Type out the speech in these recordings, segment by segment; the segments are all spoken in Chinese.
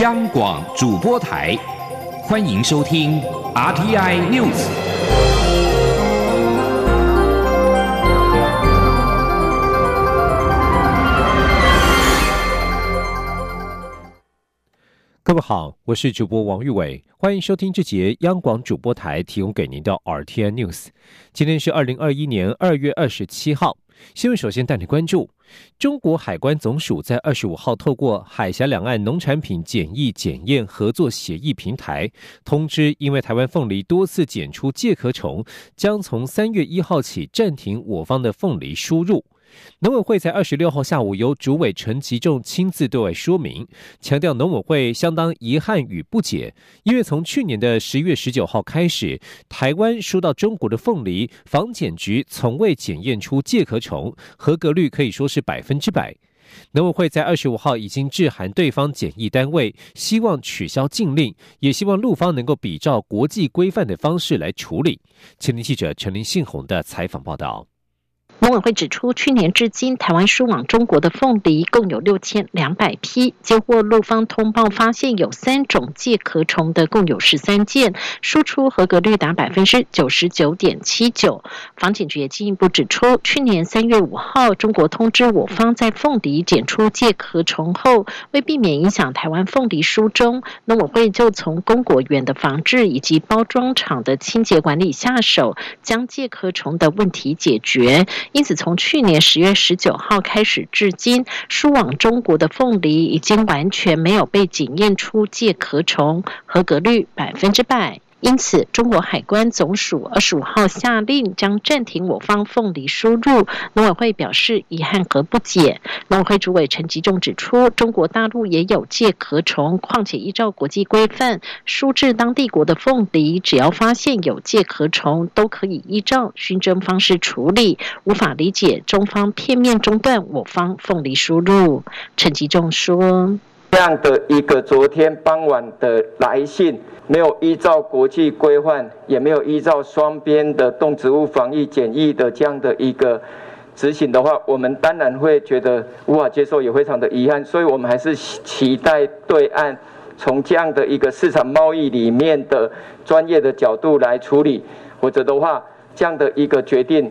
央广主播台，欢迎收听 RTI News。各位好，我是主播王玉伟，欢迎收听这节央广主播台提供给您的 RTI News。今天是二零二一年二月二十七号。新闻首先带你关注，中国海关总署在二十五号透过海峡两岸农产品检疫检验合作协议平台通知，因为台湾凤梨多次检出介壳虫，将从三月一号起暂停我方的凤梨输入。农委会在二十六号下午由主委陈吉仲亲自对外说明，强调农委会相当遗憾与不解，因为从去年的十月十九号开始，台湾输到中国的凤梨，防检局从未检验出介壳虫，合格率可以说是百分之百。农委会在二十五号已经致函对方检疫单位，希望取消禁令，也希望陆方能够比照国际规范的方式来处理。前天记者陈林信宏的采访报道。农委会指出，去年至今，台湾输往中国的凤梨共有六千两百批，接获陆方通报，发现有三种介壳虫的共有十三件，输出合格率达百分之九十九点七九。防检局也进一步指出，去年三月五号，中国通知我方在凤梨检出介壳虫后，为避免影响台湾凤梨输中，农委会就从公果园的防治以及包装厂的清洁管理下手，将介壳虫的问题解决。因此，从去年十月十九号开始至今，输往中国的凤梨已经完全没有被检验出介壳虫，合格率百分之百。因此，中国海关总署二十五号下令将暂停我方凤梨输入。农委会表示遗憾和不解。农委会主委陈吉仲指出，中国大陆也有介壳虫，况且依照国际规范，输至当地国的凤梨，只要发现有介壳虫，都可以依照熏蒸方式处理。无法理解中方片面中断我方凤梨输入。陈吉仲说：“这样的一个昨天傍晚的来信。”没有依照国际规范，也没有依照双边的动植物防疫检疫的这样的一个执行的话，我们当然会觉得无法接受，也非常的遗憾。所以我们还是期待对岸从这样的一个市场贸易里面的专业的角度来处理，否则的话，这样的一个决定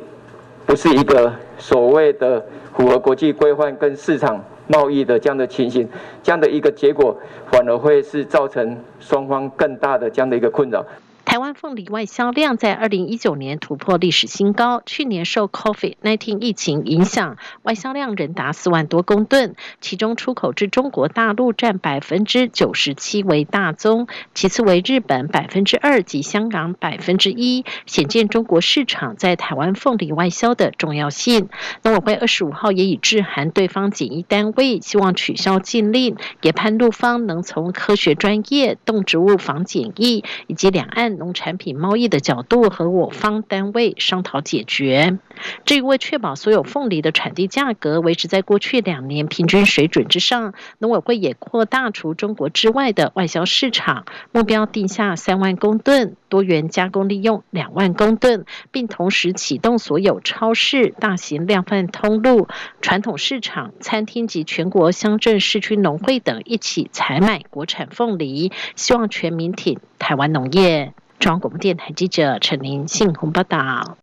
不是一个所谓的符合国际规范跟市场。贸易的这样的情形，这样的一个结果，反而会是造成双方更大的这样的一个困扰。台湾凤梨外销量在二零一九年突破历史新高。去年受 COVID-19 疫情影响，外销量仍达四万多公吨，其中出口至中国大陆占百分之九十七为大宗，其次为日本百分之二及香港百分之一，显见中国市场在台湾凤梨外销的重要性。农委会二十五号也已致函对方检疫单位，希望取消禁令，也盼陆方能从科学专业、动植物防检疫以及两岸。农产品贸易的角度和我方单位商讨解决。至于为确保所有凤梨的产地价格维持在过去两年平均水准之上，农委会也扩大除中国之外的外销市场，目标定下三万公吨，多元加工利用两万公吨，并同时启动所有超市、大型量贩通路、传统市场、餐厅及全国乡镇市区农会等一起采买国产凤梨，希望全民挺台湾农业。中央广播电台记者陈林信鸿报道。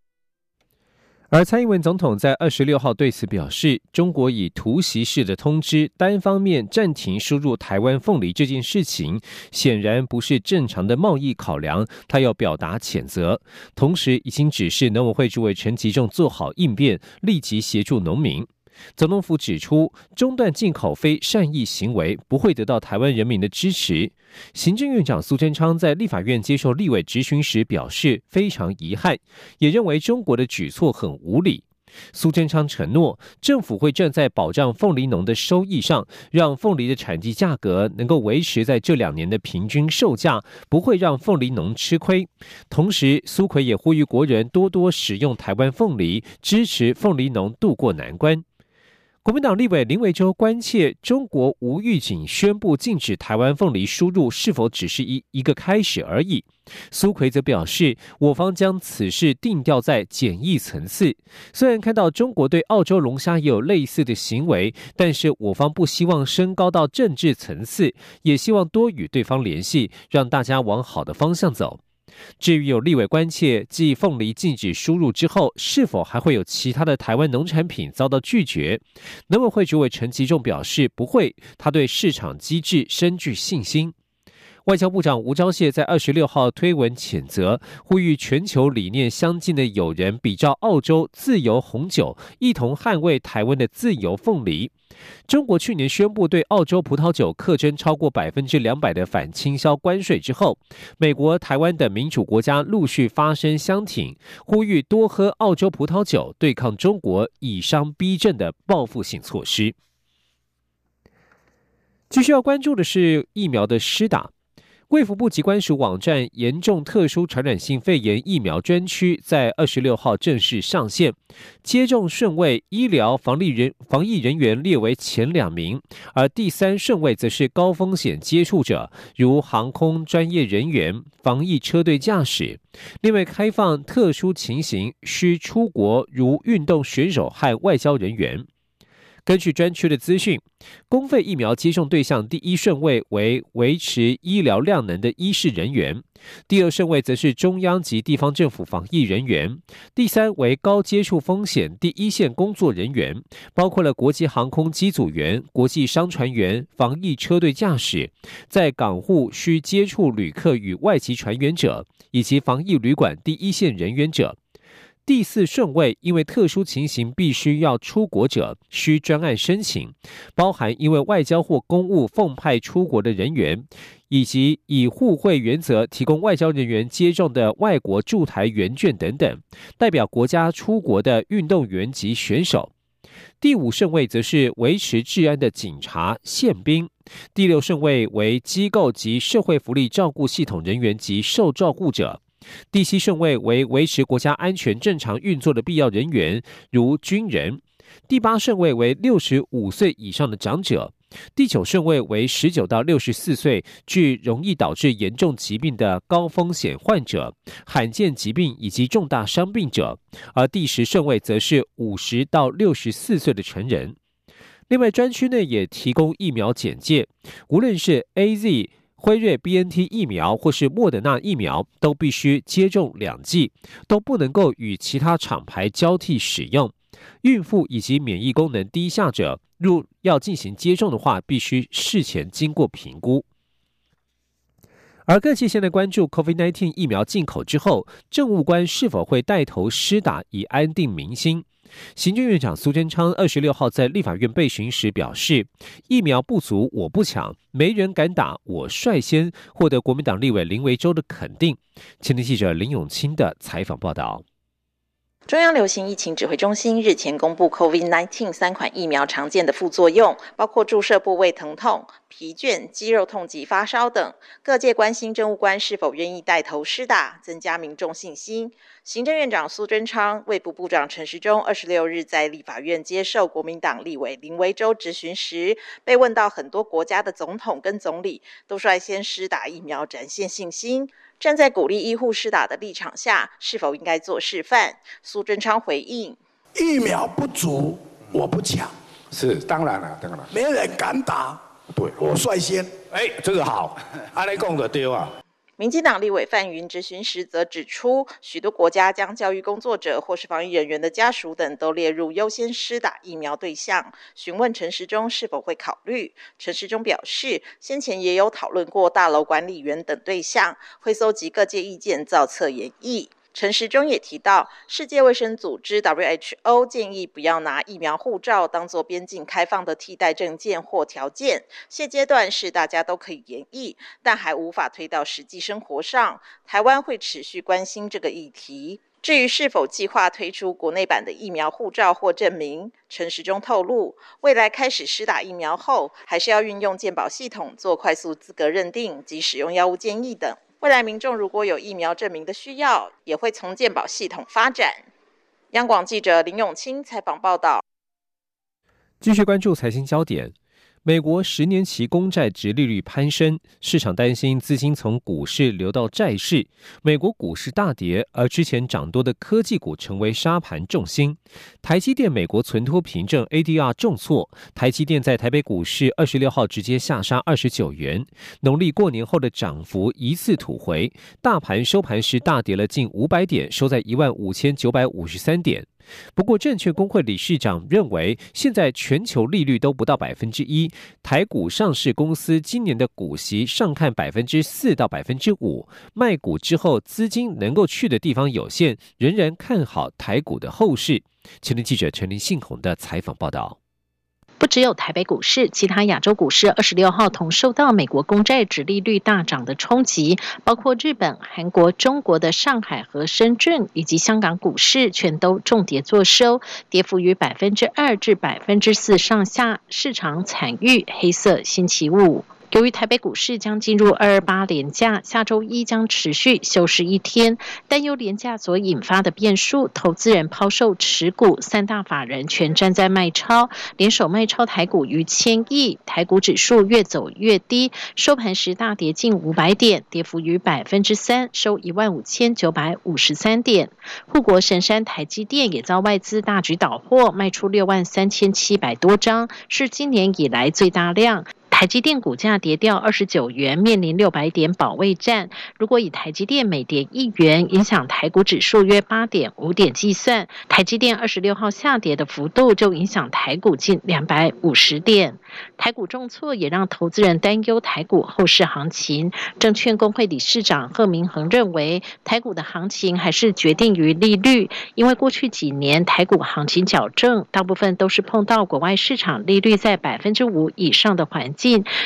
而蔡英文总统在二十六号对此表示，中国以突袭式的通知，单方面暂停输入台湾凤梨这件事情，显然不是正常的贸易考量，他要表达谴责。同时，已经指示农委会主委陈吉仲做好应变，立即协助农民。总统府指出，中断进口非善意行为不会得到台湾人民的支持。行政院长苏贞昌在立法院接受立委质询时表示非常遗憾，也认为中国的举措很无理。苏贞昌承诺，政府会站在保障凤梨农的收益上，让凤梨的产地价格能够维持在这两年的平均售价，不会让凤梨农吃亏。同时，苏奎也呼吁国人多多使用台湾凤梨，支持凤梨农渡过难关。国民党立委林维洲关切中国无预警宣布禁止台湾凤梨输入，是否只是一一个开始而已？苏奎则表示，我方将此事定调在检疫层次。虽然看到中国对澳洲龙虾也有类似的行为，但是我方不希望升高到政治层次，也希望多与对方联系，让大家往好的方向走。至于有立委关切，继凤梨禁止输入之后，是否还会有其他的台湾农产品遭到拒绝？农委会主委陈其仲表示不会，他对市场机制深具信心。外交部长吴钊燮在二十六号推文谴责，呼吁全球理念相近的友人比照澳洲自由红酒，一同捍卫台湾的自由凤梨。中国去年宣布对澳洲葡萄酒课征超过百分之两百的反倾销关税之后，美国、台湾等民主国家陆续发声相挺，呼吁多喝澳洲葡萄酒，对抗中国以商逼政的报复性措施。继续要关注的是疫苗的施打。卫福部机关署网站严重特殊传染性肺炎疫苗专区在二十六号正式上线，接种顺位医疗防疫人防疫人员列为前两名，而第三顺位则是高风险接触者，如航空专业人员、防疫车队驾驶。另外，开放特殊情形需出国，如运动选手和外交人员。根据专区的资讯，公费疫苗接种对象第一顺位为维持医疗量能的医事人员，第二顺位则是中央及地方政府防疫人员，第三为高接触风险第一线工作人员，包括了国际航空机组员、国际商船员、防疫车队驾驶，在港户需接触旅客与外籍船员者，以及防疫旅馆第一线人员者。第四顺位，因为特殊情形必须要出国者，需专案申请，包含因为外交或公务奉派出国的人员，以及以互惠原则提供外交人员接种的外国驻台援券等等，代表国家出国的运动员及选手。第五顺位则是维持治安的警察、宪兵。第六顺位为机构及社会福利照顾系统人员及受照顾者。第七顺位为维持国家安全正常运作的必要人员，如军人；第八顺位为六十五岁以上的长者；第九顺位为十九到六十四岁具容易导致严重疾病的高风险患者、罕见疾病以及重大伤病者；而第十顺位则是五十到六十四岁的成人。另外，专区内也提供疫苗简介，无论是 A Z。辉瑞 B N T 疫苗或是莫德纳疫苗都必须接种两剂，都不能够与其他厂牌交替使用。孕妇以及免疫功能低下者，若要进行接种的话，必须事前经过评估。而各界现在关注 Covid nineteen 疫苗进口之后，政务官是否会带头施打，以安定民心。行政院长苏贞昌二十六号在立法院备询时表示，疫苗不足我不抢，没人敢打我率先，获得国民党立委林维洲的肯定。前天记者林永清的采访报道。中央流行疫情指挥中心日前公布，COVID-19 三款疫苗常见的副作用，包括注射部位疼痛、疲倦、肌肉痛及发烧等。各界关心政务官是否愿意带头施打，增加民众信心。行政院长苏贞昌、卫部部长陈时中二十六日在立法院接受国民党立委林维洲质询时，被问到很多国家的总统跟总理都率先施打疫苗，展现信心。站在鼓励医护施打的立场下，是否应该做示范？苏贞昌回应：疫苗不足，我不抢。是当然了，当然了，没人敢打，对我率先。哎，这个好，阿雷贡的丢啊。民进党立委范云质询时则指出，许多国家将教育工作者或是防疫人员的家属等都列入优先施打疫苗对象。询问陈时中是否会考虑，陈时中表示，先前也有讨论过大楼管理员等对象，会搜集各界意见，造册研议。陈时中也提到，世界卫生组织 WHO 建议不要拿疫苗护照当做边境开放的替代证件或条件。现阶段是大家都可以研议，但还无法推到实际生活上。台湾会持续关心这个议题。至于是否计划推出国内版的疫苗护照或证明，陈时中透露，未来开始施打疫苗后，还是要运用健保系统做快速资格认定及使用药物建议等。未来民众如果有疫苗证明的需要，也会从健保系统发展。央广记者林永清采访报道。继续关注财经焦点。美国十年期公债值利率攀升，市场担心资金从股市流到债市，美国股市大跌，而之前涨多的科技股成为沙盘重心。台积电美国存托凭证 ADR 重挫，台积电在台北股市二十六号直接下杀二十九元，农历过年后的涨幅一次吐回，大盘收盘时大跌了近五百点，收在一万五千九百五十三点。不过，证券工会理事长认为，现在全球利率都不到百分之一，台股上市公司今年的股息上看百分之四到百分之五，卖股之后资金能够去的地方有限，仍然看好台股的后市。前天记者陈林信宏的采访报道。不只有台北股市，其他亚洲股市二十六号同受到美国公债殖利率大涨的冲击，包括日本、韩国、中国的上海和深圳以及香港股市，全都重跌作收，跌幅于百分之二至百分之四上下，市场惨遇黑色星期五。由于台北股市将进入二二八连假，下周一将持续休市一天，担忧连假所引发的变数，投资人抛售持股，三大法人全站在卖超，联手卖超台股逾千亿，台股指数越走越低，收盘时大跌近五百点，跌幅逾百分之三，收一万五千九百五十三点。护国神山台积电也遭外资大举倒货，卖出六万三千七百多张，是今年以来最大量。台积电股价跌掉二十九元，面临六百点保卫战。如果以台积电每跌一元影响台股指数约八点五点计算，台积电二十六号下跌的幅度就影响台股近两百五十点。台股重挫也让投资人担忧台股后市行情。证券工会理事长贺明恒认为，台股的行情还是决定于利率，因为过去几年台股行情矫正，大部分都是碰到国外市场利率在百分之五以上的环境。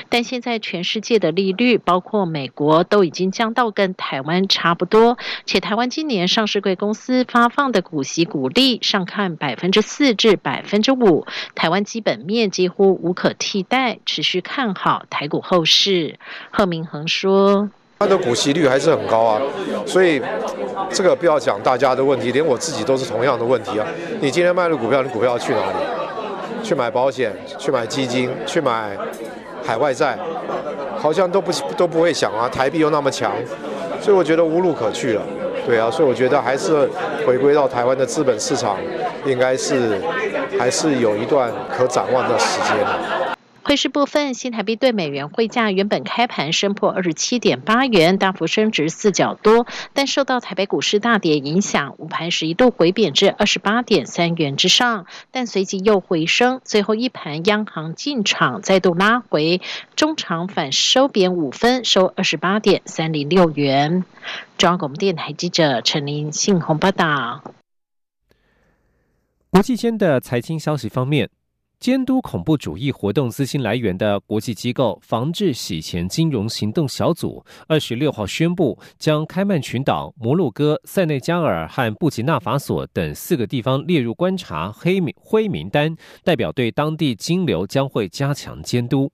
但现在全世界的利率，包括美国，都已经降到跟台湾差不多。且台湾今年上市贵公司发放的股息股利上看百分之四至百分之五，台湾基本面几乎无可替代，持续看好台股后市。贺明恒说：“它的股息率还是很高啊，所以这个不要讲大家的问题，连我自己都是同样的问题啊。你今天卖了股票，你股票去哪里？去买保险？去买基金？去买？”海外债好像都不都不会想啊，台币又那么强，所以我觉得无路可去了。对啊，所以我觉得还是回归到台湾的资本市场，应该是还是有一段可展望的时间。汇市部分，新台币对美元汇价原本开盘升破二十七点八元，大幅升值四角多，但受到台北股市大跌影响，午盘时一度回贬至二十八点三元之上，但随即又回升，最后一盘央行进场再度拉回，中场反收贬五分，收二十八点三零六元。中央广播电台记者陈林信宏报道。国际间的财经消息方面。监督恐怖主义活动资金来源的国际机构防治洗钱金融行动小组，二十六号宣布，将开曼群岛、摩洛哥、塞内加尔和布吉纳法索等四个地方列入观察黑名灰名单，代表对当地金流将会加强监督。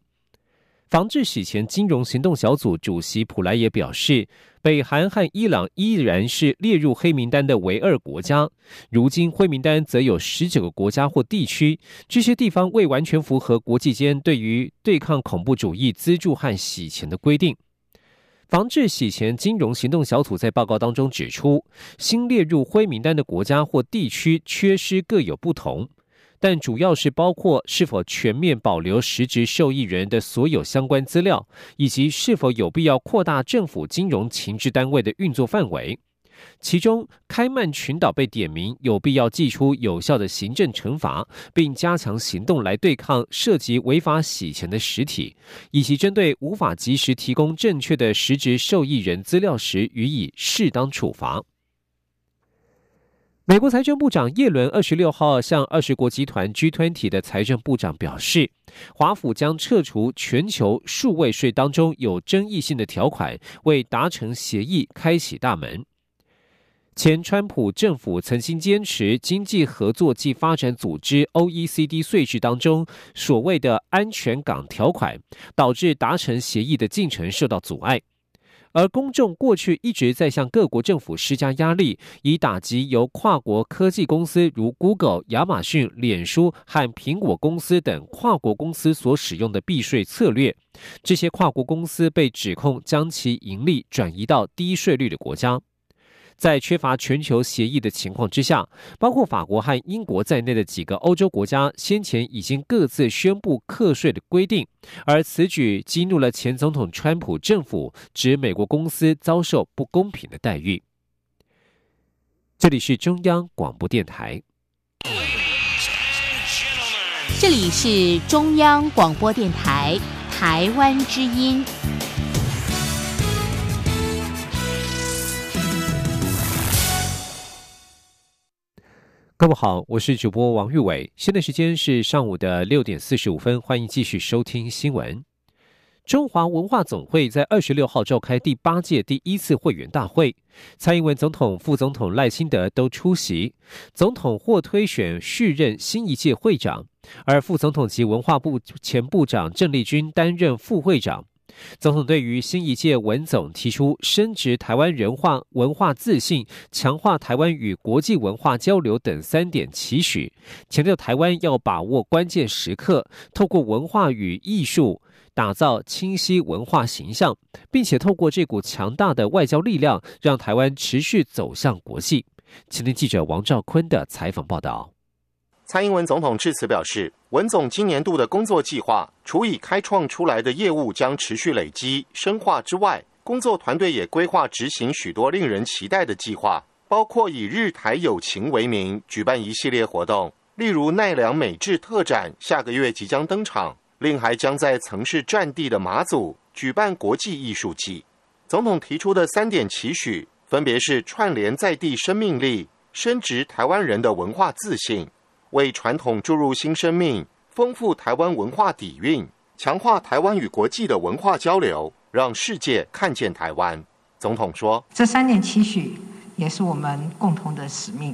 防治洗钱金融行动小组主席普莱也表示。北韩和伊朗依然是列入黑名单的唯二国家。如今灰名单则有十九个国家或地区，这些地方未完全符合国际间对于对抗恐怖主义资助和洗钱的规定。防治洗钱金融行动小组在报告当中指出，新列入灰名单的国家或地区缺失各有不同。但主要是包括是否全面保留实质受益人的所有相关资料，以及是否有必要扩大政府金融情治单位的运作范围。其中，开曼群岛被点名有必要祭出有效的行政惩罚，并加强行动来对抗涉及违法洗钱的实体，以及针对无法及时提供正确的实质受益人资料时予以适当处罚。美国财政部长耶伦二十六号向二十国集团 G20 的财政部长表示，华府将撤除全球数位税当中有争议性的条款，为达成协议开启大门。前川普政府曾经坚持经济合作及发展组织 （OECD） 税制当中所谓的安全港条款，导致达成协议的进程受到阻碍。而公众过去一直在向各国政府施加压力，以打击由跨国科技公司如 Google、亚马逊、脸书和苹果公司等跨国公司所使用的避税策略。这些跨国公司被指控将其盈利转移到低税率的国家。在缺乏全球协议的情况之下，包括法国和英国在内的几个欧洲国家先前已经各自宣布课税的规定，而此举激怒了前总统川普政府，指美国公司遭受不公平的待遇。这里是中央广播电台。这里是中央广播电台台湾之音。各位好，我是主播王玉伟，现在时间是上午的六点四十五分，欢迎继续收听新闻。中华文化总会在二十六号召开第八届第一次会员大会，蔡英文总统、副总统赖清德都出席，总统或推选续任新一届会长，而副总统及文化部前部长郑丽君担任副会长。总统对于新一届文总提出升值台湾人化文化自信、强化台湾与国际文化交流等三点期许，强调台湾要把握关键时刻，透过文化与艺术打造清晰文化形象，并且透过这股强大的外交力量，让台湾持续走向国际。今天记者王兆坤的采访报道。蔡英文总统致辞表示，文总今年度的工作计划，除以开创出来的业务将持续累积深化之外，工作团队也规划执行许多令人期待的计划，包括以日台友情为名举办一系列活动，例如奈良美智特展下个月即将登场，另还将在曾是战地的马祖举办国际艺术季。总统提出的三点期许，分别是串联在地生命力，升值台湾人的文化自信。为传统注入新生命，丰富台湾文化底蕴，强化台湾与国际的文化交流，让世界看见台湾。总统说：“这三点期许也是我们共同的使命。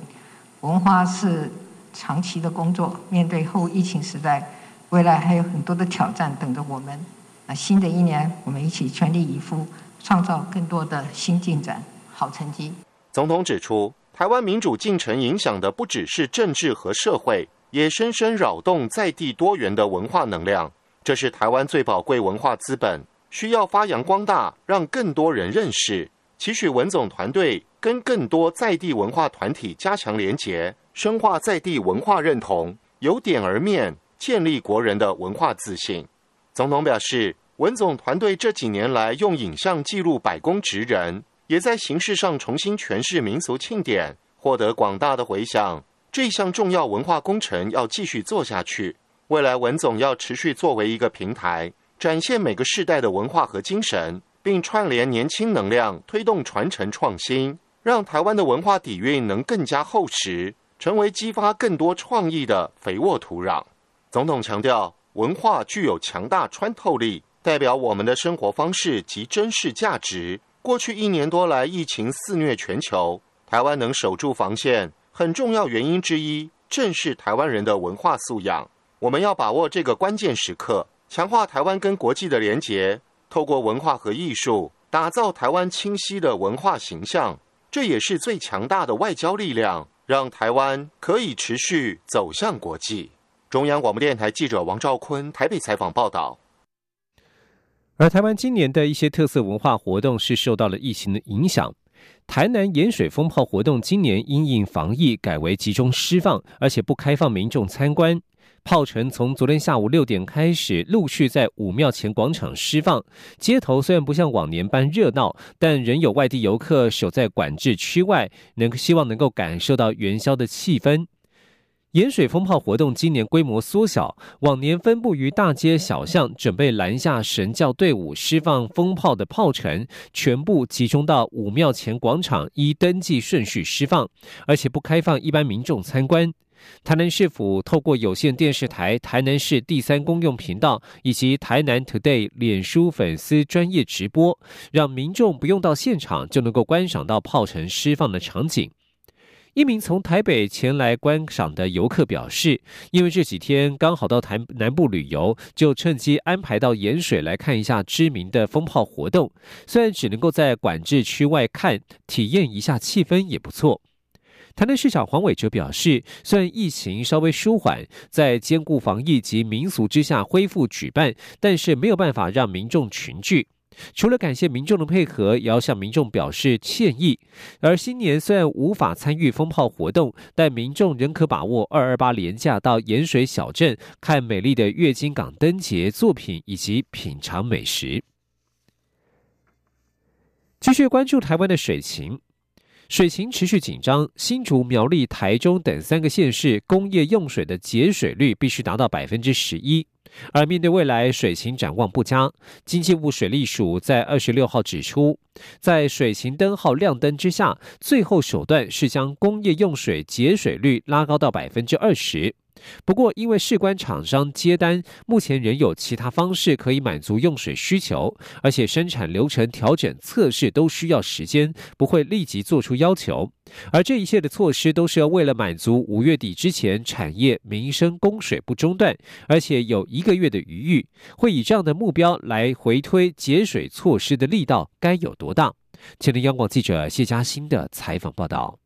文化是长期的工作，面对后疫情时代，未来还有很多的挑战等着我们。那新的一年，我们一起全力以赴，创造更多的新进展、好成绩。”总统指出。台湾民主进程影响的不只是政治和社会，也深深扰动在地多元的文化能量。这是台湾最宝贵文化资本，需要发扬光大，让更多人认识。期许文总团队跟更多在地文化团体加强连结，深化在地文化认同，由点而面，建立国人的文化自信。总统表示，文总团队这几年来用影像记录百工职人。也在形式上重新诠释民俗庆典，获得广大的回响。这项重要文化工程要继续做下去。未来文总要持续作为一个平台，展现每个世代的文化和精神，并串联年轻能量，推动传承创新，让台湾的文化底蕴能更加厚实，成为激发更多创意的肥沃土壤。总统强调，文化具有强大穿透力，代表我们的生活方式及真实价值。过去一年多来，疫情肆虐全球，台湾能守住防线，很重要原因之一正是台湾人的文化素养。我们要把握这个关键时刻，强化台湾跟国际的连结，透过文化和艺术，打造台湾清晰的文化形象。这也是最强大的外交力量，让台湾可以持续走向国际。中央广播电台记者王兆坤台北采访报道。而台湾今年的一些特色文化活动是受到了疫情的影响。台南盐水风炮活动今年因应防疫改为集中释放，而且不开放民众参观。炮城从昨天下午六点开始陆续在武庙前广场释放，街头虽然不像往年般热闹，但仍有外地游客守在管制区外，能希望能够感受到元宵的气氛。盐水风炮活动今年规模缩小，往年分布于大街小巷，准备拦下神教队伍释放风炮的炮城，全部集中到武庙前广场，依登记顺序释放，而且不开放一般民众参观。台南市府透过有线电视台台南市第三公用频道以及台南 Today 脸书粉丝专业直播，让民众不用到现场就能够观赏到炮城释放的场景。一名从台北前来观赏的游客表示，因为这几天刚好到台南部旅游，就趁机安排到盐水来看一下知名的风炮活动。虽然只能够在管制区外看，体验一下气氛也不错。台南市长黄伟哲表示，虽然疫情稍微舒缓，在兼顾防疫及民俗之下恢复举办，但是没有办法让民众群聚。除了感谢民众的配合，也要向民众表示歉意。而新年虽然无法参与风炮活动，但民众仍可把握二二八连假到盐水小镇看美丽的月经港灯节作品以及品尝美食。继续关注台湾的水情，水情持续紧张，新竹、苗栗、台中等三个县市工业用水的节水率必须达到百分之十一。而面对未来水情展望不佳，经济部水利署在二十六号指出，在水情灯号亮灯之下，最后手段是将工业用水节水率拉高到百分之二十。不过，因为事关厂商接单，目前仍有其他方式可以满足用水需求，而且生产流程调整、测试都需要时间，不会立即做出要求。而这一切的措施都是为了满足五月底之前产业民生供水不中断，而且有一个月的余裕，会以这样的目标来回推节水措施的力道该有多大？前天央广记者谢嘉欣的采访报道。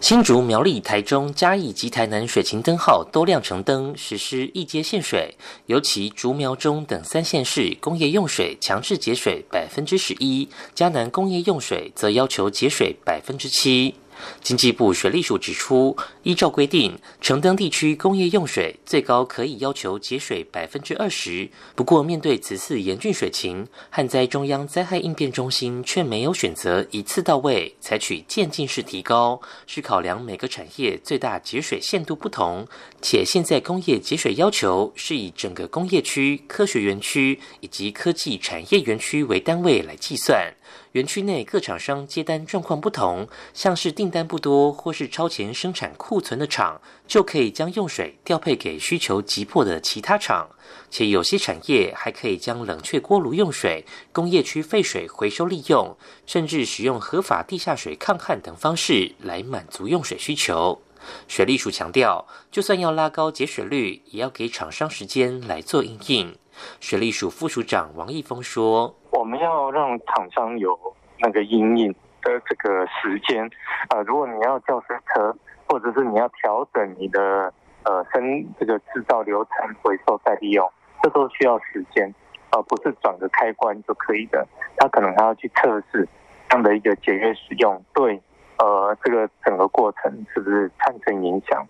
新竹、苗栗、台中、嘉义及台南水情灯号都亮成灯，实施一阶限水。尤其竹苗中等三县市工业用水强制节水百分之十一，嘉南工业用水则要求节水百分之七。经济部水利署指出，依照规定，承登地区工业用水最高可以要求节水百分之二十。不过，面对此次严峻水情，旱灾中央灾害应变中心却没有选择一次到位，采取渐进式提高，是考量每个产业最大节水限度不同。且现在工业节水要求是以整个工业区、科学园区以及科技产业园区为单位来计算。园区内各厂商接单状况不同，像是订单不多或是超前生产库存的厂，就可以将用水调配给需求急迫的其他厂。且有些产业还可以将冷却锅炉用水、工业区废水回收利用，甚至使用合法地下水抗旱等方式来满足用水需求。水利署强调，就算要拉高节水率，也要给厂商时间来做应应。水利署副署长王义峰说：“我们要让厂商有那个阴影的这个时间，啊，如果你要叫水车，或者是你要调整你的呃生这个制造流程、回收再利用，这都需要时间，而不是转个开关就可以的。他可能还要去测试这样的一个节约使用，对呃这个整个过程是不是产生影响。”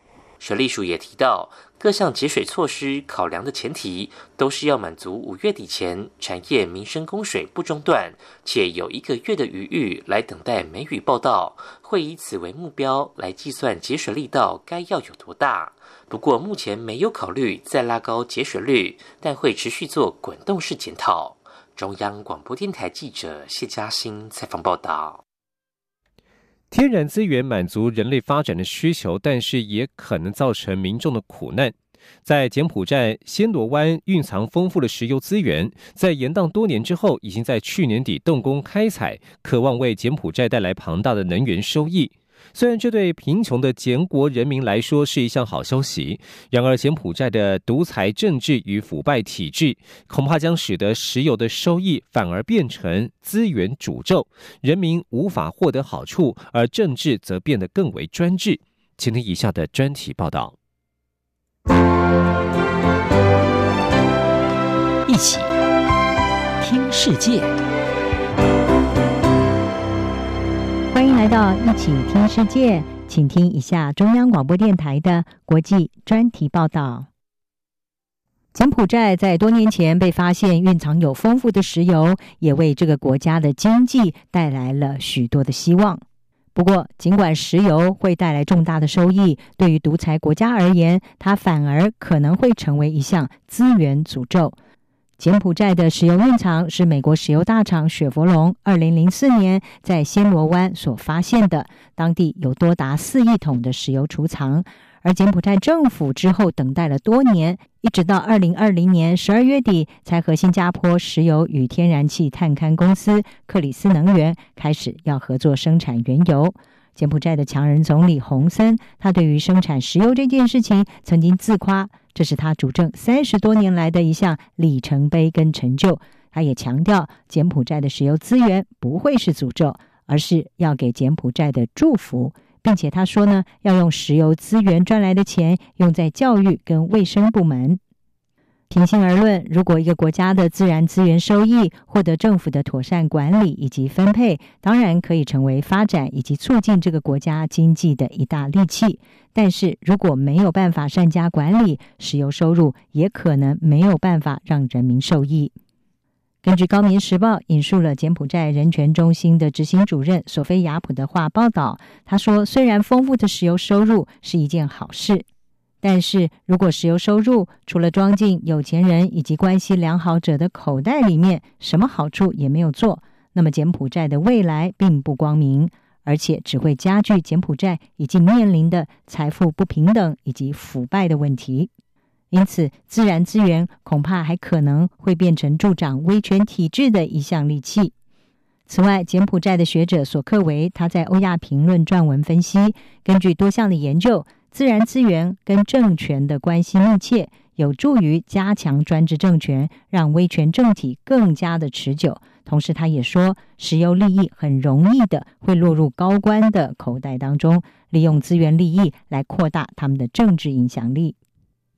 水利署也提到，各项节水措施考量的前提，都是要满足五月底前产业民生供水不中断，且有一个月的余裕来等待梅雨报道，会以此为目标来计算节水力道该要有多大。不过目前没有考虑再拉高节水率，但会持续做滚动式检讨。中央广播电台记者谢嘉欣采访报道。天然资源满足人类发展的需求，但是也可能造成民众的苦难。在柬埔寨暹罗湾蕴藏丰富的石油资源，在延宕多年之后，已经在去年底动工开采，渴望为柬埔寨带来庞大的能源收益。虽然这对贫穷的柬国人民来说是一项好消息，然而柬埔寨的独裁政治与腐败体制，恐怕将使得石油的收益反而变成资源诅咒，人民无法获得好处，而政治则变得更为专制。请听以下的专题报道：一起听世界。来到一起听世界，请听一下中央广播电台的国际专题报道。柬埔寨在多年前被发现蕴藏有丰富的石油，也为这个国家的经济带来了许多的希望。不过，尽管石油会带来重大的收益，对于独裁国家而言，它反而可能会成为一项资源诅咒。柬埔寨的石油蕴藏是美国石油大厂雪佛龙二零零四年在暹罗湾所发现的，当地有多达四亿桶的石油储藏。而柬埔寨政府之后等待了多年，一直到二零二零年十二月底，才和新加坡石油与天然气探勘公司克里斯能源开始要合作生产原油。柬埔寨的强人总理洪森，他对于生产石油这件事情曾经自夸，这是他主政三十多年来的一项里程碑跟成就。他也强调，柬埔寨的石油资源不会是诅咒，而是要给柬埔寨的祝福，并且他说呢，要用石油资源赚来的钱用在教育跟卫生部门。平心而论，如果一个国家的自然资源收益获得政府的妥善管理以及分配，当然可以成为发展以及促进这个国家经济的一大利器。但是如果没有办法善加管理，石油收入也可能没有办法让人民受益。根据《高明时报》引述了柬埔寨人权中心的执行主任索菲亚普的话报道，他说：“虽然丰富的石油收入是一件好事。”但是如果石油收入除了装进有钱人以及关系良好者的口袋里面，什么好处也没有做，那么柬埔寨的未来并不光明，而且只会加剧柬埔寨已经面临的财富不平等以及腐败的问题。因此，自然资源恐怕还可能会变成助长威权体制的一项利器。此外，柬埔寨的学者索克维他在欧亚评论撰文分析，根据多项的研究。自然资源跟政权的关系密切，有助于加强专制政权，让威权政体更加的持久。同时，他也说，石油利益很容易的会落入高官的口袋当中，利用资源利益来扩大他们的政治影响力。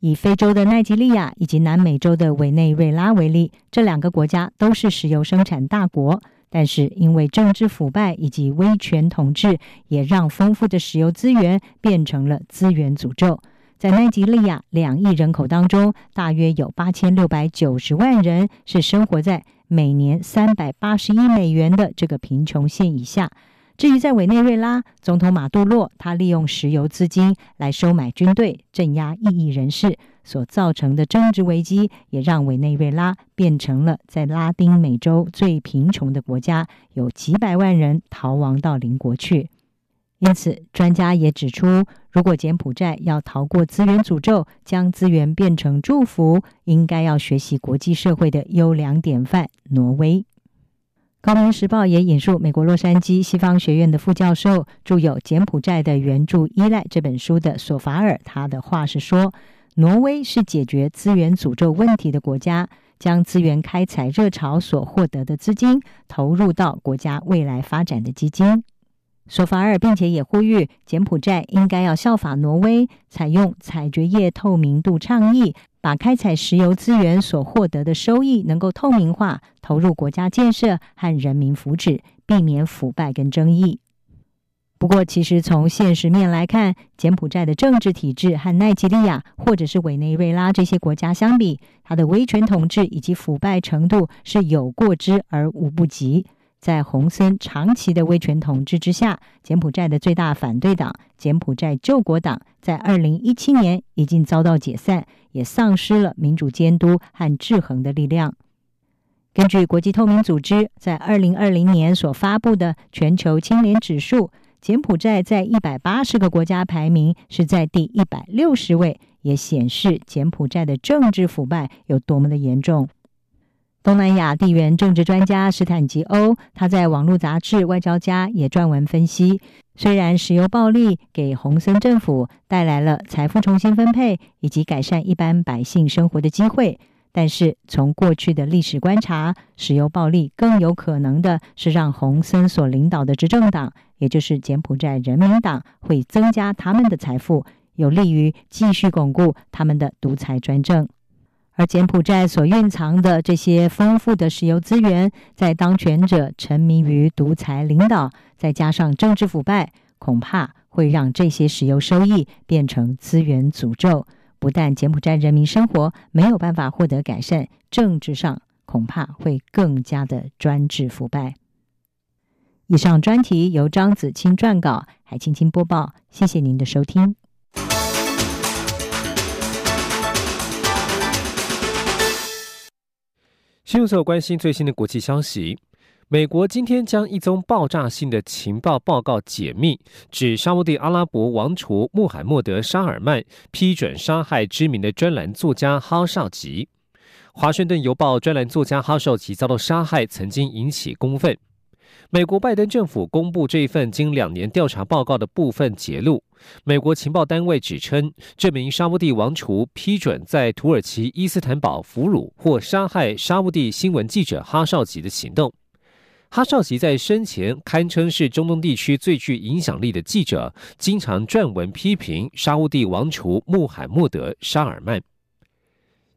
以非洲的奈及利亚以及南美洲的委内瑞拉为例，这两个国家都是石油生产大国。但是，因为政治腐败以及威权统治，也让丰富的石油资源变成了资源诅咒。在奈及利亚两亿人口当中，大约有八千六百九十万人是生活在每年三百八十亿美元的这个贫穷线以下。至于在委内瑞拉，总统马杜洛他利用石油资金来收买军队，镇压异议人士。所造成的政治危机，也让委内瑞拉变成了在拉丁美洲最贫穷的国家，有几百万人逃亡到邻国去。因此，专家也指出，如果柬埔寨要逃过资源诅咒，将资源变成祝福，应该要学习国际社会的优良典范——挪威。《高明时报》也引述美国洛杉矶西方学院的副教授、著有《柬埔寨的援助依赖》这本书的索法尔，他的话是说。挪威是解决资源诅咒问题的国家，将资源开采热潮所获得的资金投入到国家未来发展的基金。索法尔并且也呼吁柬埔寨应该要效法挪威，采用采掘业透明度倡议，把开采石油资源所获得的收益能够透明化，投入国家建设和人民福祉，避免腐败跟争议。不过，其实从现实面来看，柬埔寨的政治体制和奈及利亚或者是委内瑞拉这些国家相比，它的威权统治以及腐败程度是有过之而无不及。在洪森长期的威权统治之下，柬埔寨的最大反对党柬埔寨救国党在二零一七年已经遭到解散，也丧失了民主监督和制衡的力量。根据国际透明组织在二零二零年所发布的全球清廉指数。柬埔寨在一百八十个国家排名是在第一百六十位，也显示柬埔寨的政治腐败有多么的严重。东南亚地缘政治专家史坦吉欧，他在网络杂志《外交家》也撰文分析：虽然石油暴利给洪森政府带来了财富重新分配以及改善一般百姓生活的机会。但是，从过去的历史观察，石油暴利更有可能的是让洪森所领导的执政党，也就是柬埔寨人民党，会增加他们的财富，有利于继续巩固他们的独裁专政。而柬埔寨所蕴藏的这些丰富的石油资源，在当权者沉迷于独裁领导，再加上政治腐败，恐怕会让这些石油收益变成资源诅咒。不但柬埔寨人民生活没有办法获得改善，政治上恐怕会更加的专制腐败。以上专题由张子清撰稿，海青青播报。谢谢您的收听。新闻所关心最新的国际消息。美国今天将一宗爆炸性的情报报告解密，指沙地阿拉伯王储穆罕默德·沙尔曼批准杀害知名的专栏作家哈绍吉。华盛顿邮报专栏作家哈绍吉遭到杀害，曾经引起公愤。美国拜登政府公布这一份经两年调查报告的部分揭露，美国情报单位指称，这名沙乌地王储批准在土耳其伊斯坦堡俘虏或杀害沙乌地新闻记者哈绍吉的行动。哈绍吉在生前堪称是中东地区最具影响力的记者，经常撰文批评沙乌地王储穆罕默德·沙尔曼。